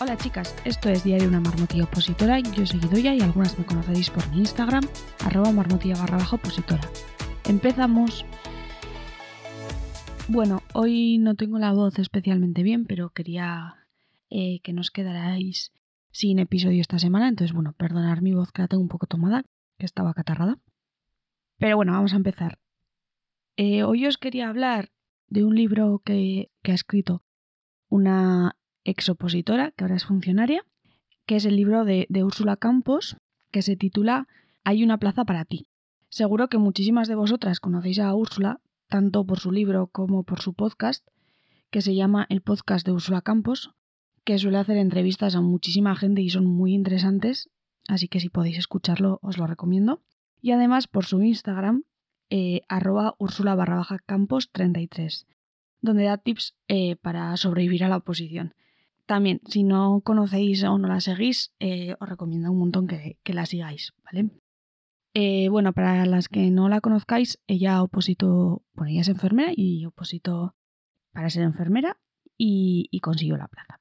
Hola chicas, esto es Diario una marmotilla opositora, yo soy Idoya y algunas me conoceréis por mi Instagram, arroba marmotilla barra baja opositora. Empezamos. Bueno, hoy no tengo la voz especialmente bien, pero quería eh, que nos quedarais sin episodio esta semana, entonces bueno, perdonar mi voz que la tengo un poco tomada, que estaba catarrada. Pero bueno, vamos a empezar. Eh, hoy os quería hablar de un libro que, que ha escrito una exopositora, que ahora es funcionaria, que es el libro de, Úrsula Campos, que se titula Hay una plaza para ti. Seguro que muchísimas de vosotras conocéis a Úrsula, tanto por su libro como por su podcast, que se llama El podcast de Úrsula Campos, que suele hacer entrevistas a muchísima gente y son muy interesantes, así que si podéis escucharlo os lo recomiendo. Y además por su Instagram, eh, arroba Úrsula barra baja campos 33, donde da tips eh, para sobrevivir a la oposición. También, si no conocéis o no la seguís, eh, os recomiendo un montón que, la sigáis, ¿vale? Eh, bueno, para las que no la conozcáis, ella opositó, bueno, ella es enfermera y opositó para ser enfermera y, y consiguió la plaza.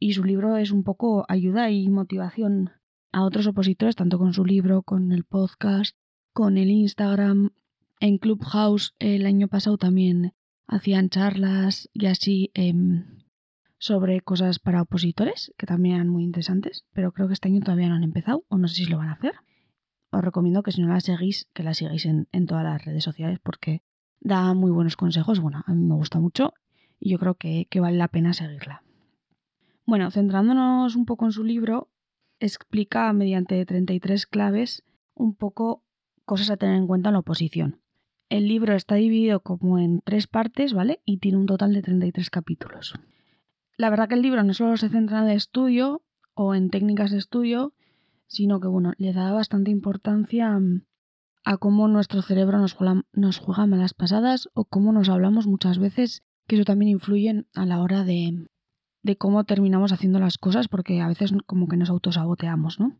Y su libro es un poco ayuda y motivación a otros opositores, tanto con su libro, con el podcast, con el Instagram. En Clubhouse el año pasado también hacían charlas y así eh, sobre cosas para opositores, que también eran muy interesantes, pero creo que este año todavía no han empezado, o no sé si lo van a hacer. Os recomiendo que si no la seguís, que la sigáis en, todas las redes sociales porque da muy buenos consejos. Bueno, a mí me gusta mucho y yo creo que, que vale la pena seguirla. Bueno, centrándonos un poco en su libro, explica mediante 33 claves un poco cosas a tener en cuenta en la oposición. El libro está dividido como en tres partes, ¿vale? Y tiene un total de 33 capítulos. La verdad que el libro no solo se centra en el estudio o en técnicas de estudio, sino que bueno, le da bastante importancia mm, a cómo nuestro cerebro nos juega, nos malas pasadas o cómo nos hablamos muchas veces, que eso también influye a la hora de, de cómo terminamos haciendo las cosas, porque a veces como que nos autosaboteamos, ¿no?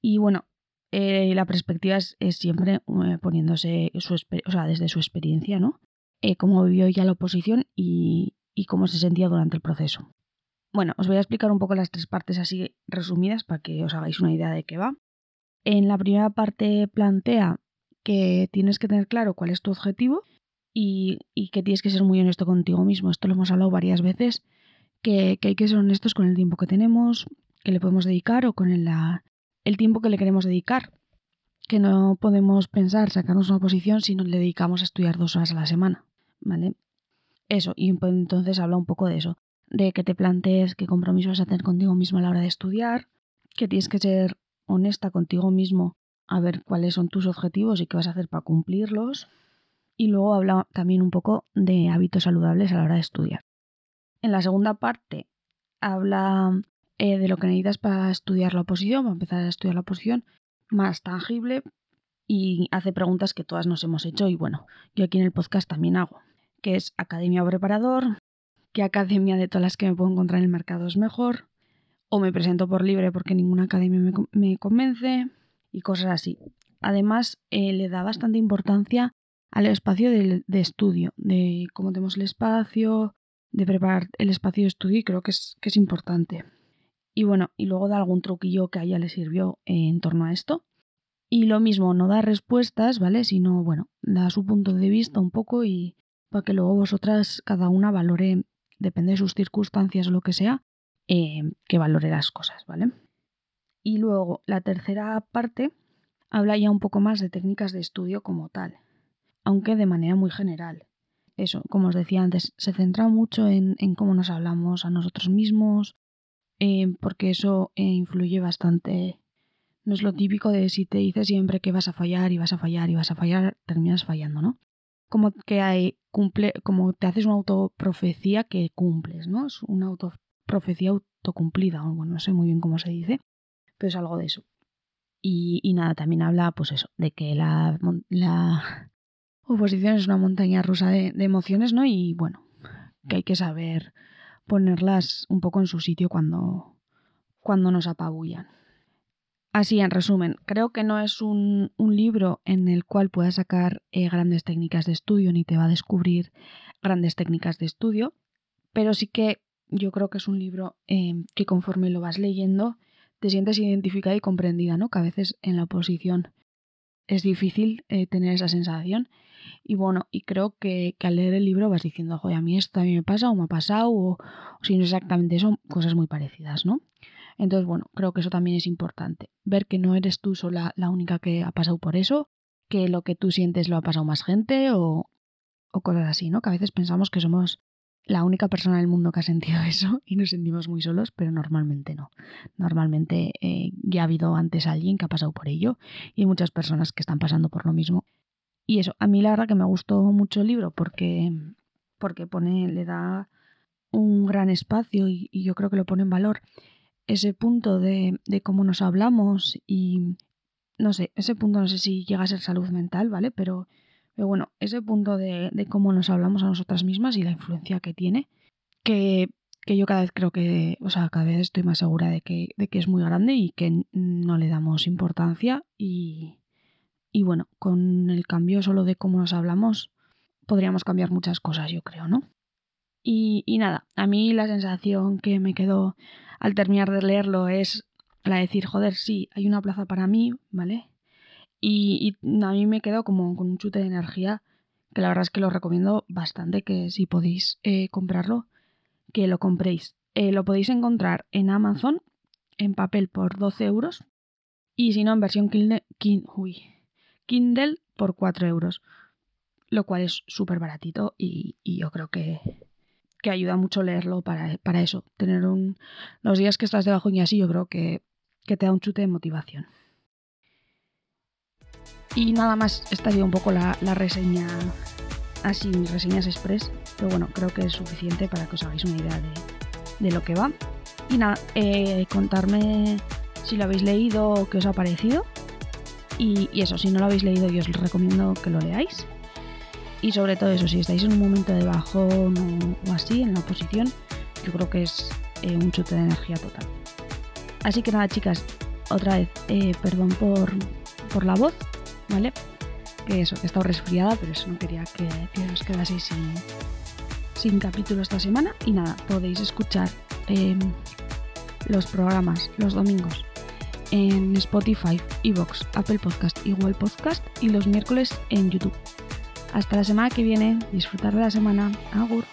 Y bueno, eh, la perspectiva es, siempre eh, poniéndose su, o sea, desde su experiencia, ¿no? Eh, cómo vivió ya la oposición y, y cómo se sentía durante el proceso. Bueno, os voy a explicar un poco las tres partes así resumidas para que os hagáis una idea de qué va. En la primera parte plantea que tienes que tener claro cuál es tu objetivo y, que tienes que ser muy honesto contigo mismo. Esto lo hemos hablado varias veces, que, hay que ser honestos con el tiempo que tenemos, que le podemos dedicar o con el, el tiempo que le queremos dedicar. Que no podemos pensar sacarnos una posición si nos le dedicamos a estudiar dos horas a la semana. ¿Vale? Eso, y pues entonces habla un poco de eso, de que te plantees qué compromiso vas a tener contigo mismo a la hora de estudiar, que tienes que ser honesta contigo mismo a ver cuáles son tus objetivos y qué vas a hacer para cumplirlos. Y luego habla también un poco de hábitos saludables a la hora de estudiar. En la segunda parte habla eh, de lo que necesitas para estudiar la oposición, para empezar a estudiar la oposición, más tangible y hace preguntas que todas nos hemos hecho y bueno, yo aquí en el podcast también hago que es academia o preparador, qué academia de todas las que me puedo encontrar en el mercado es mejor, o me presento por libre porque ninguna academia me, convence, y cosas así. Además, eh, le da bastante importancia al espacio de, estudio, de cómo tenemos el espacio, de preparar el espacio de estudio, y creo que es, que es importante. Y bueno, y luego da algún truquillo que a ella le sirvió en torno a esto. Y lo mismo, no da respuestas, ¿vale? Sino, bueno, da su punto de vista un poco y, para que luego vosotras cada una valore, depende de sus circunstancias o lo que sea, eh, que valore las cosas, ¿vale? Y luego la tercera parte habla ya un poco más de técnicas de estudio como tal, aunque de manera muy general. Eso, como os decía antes, se centra mucho en, cómo nos hablamos a nosotros mismos, eh, porque eso eh, influye bastante. No es lo típico de si te dices siempre que vas a fallar y vas a fallar y vas a fallar, terminas fallando, ¿no? Como que hay, cumple, como te haces una autoprofecía que cumples, ¿no? Es una autoprofecía autocumplida, bueno, no sé muy bien cómo se dice, pero es algo de eso. Y, nada, también habla, pues eso, de que la, la oposición es una montaña rusa de, de emociones, ¿no? Y bueno, que hay que saber ponerlas un poco en su sitio cuando, cuando nos apabullan. Así, en resumen, creo que no es un, libro en el cual puedas sacar eh, grandes técnicas de estudio ni te va a descubrir grandes técnicas de estudio, pero sí que yo creo que es un libro eh, que conforme lo vas leyendo te sientes identificada y comprendida, ¿no? Que a veces en la oposición es difícil eh, tener esa sensación. Y bueno, y creo que, al leer el libro vas diciendo, joder, a mí esto también me pasa o me ha pasado, o, o si no exactamente eso, cosas muy parecidas, ¿no? Entonces, bueno, creo que eso también es importante. Ver que no eres tú sola la única que ha pasado por eso, que lo que tú sientes lo ha pasado más gente o, cosas así, ¿no? Que a veces pensamos que somos la única persona del mundo que ha sentido eso y nos sentimos muy solos, pero normalmente no. Normalmente eh, ya ha habido antes alguien que ha pasado por ello y hay muchas personas que están pasando por lo mismo. Y eso, a mí la verdad que me gustó mucho el libro porque, porque pone, le da un gran espacio y, yo creo que lo pone en valor ese punto de, de cómo nos hablamos y no sé, ese punto no sé si llega a ser salud mental, ¿vale? Pero pero bueno, ese punto de, cómo nos hablamos a nosotras mismas y la influencia que tiene, que, yo cada vez creo que, o sea, cada vez estoy más segura de que, de que es muy grande y que no le damos importancia y, y bueno, con el cambio solo de cómo nos hablamos podríamos cambiar muchas cosas, yo creo, ¿no? Y, nada, a mí la sensación que me quedó al terminar de leerlo es la de decir, joder, sí, hay una plaza para mí, ¿vale? Y, a mí me quedo como con un chute de energía que la verdad es que lo recomiendo bastante que si podéis eh, comprarlo, que lo compréis. Eh, lo podéis encontrar en Amazon en papel por 12 euros y si no en versión Kindle, Kindle por 4 euros, lo cual es súper baratito y, yo creo que, que ayuda mucho leerlo para, para, eso. Tener un, los días que estás debajo y así yo creo que, que te da un chute de motivación. Y nada más, estaría un poco la, reseña, así mis reseñas express, pero bueno, creo que es suficiente para que os hagáis una idea de, lo que va. Y nada, eh, contarme si lo habéis leído o qué os ha parecido. Y, eso, si no lo habéis leído, yo os recomiendo que lo leáis. Y sobre todo eso, si estáis en un momento de bajón o, así, en la oposición, yo creo que es eh, un chute de energía total. Así que nada, chicas, otra vez, eh, perdón por, por la voz, ¿vale? Que eso, que he estado resfriada, pero eso no quería que, os quedaseis sin, sin capítulo esta semana. Y nada, podéis escuchar em, los programas los domingos en Spotify, Evox, Apple Podcast y Google Podcast y los miércoles en YouTube. Hasta la semana que viene, disfrutar de la semana. Agur.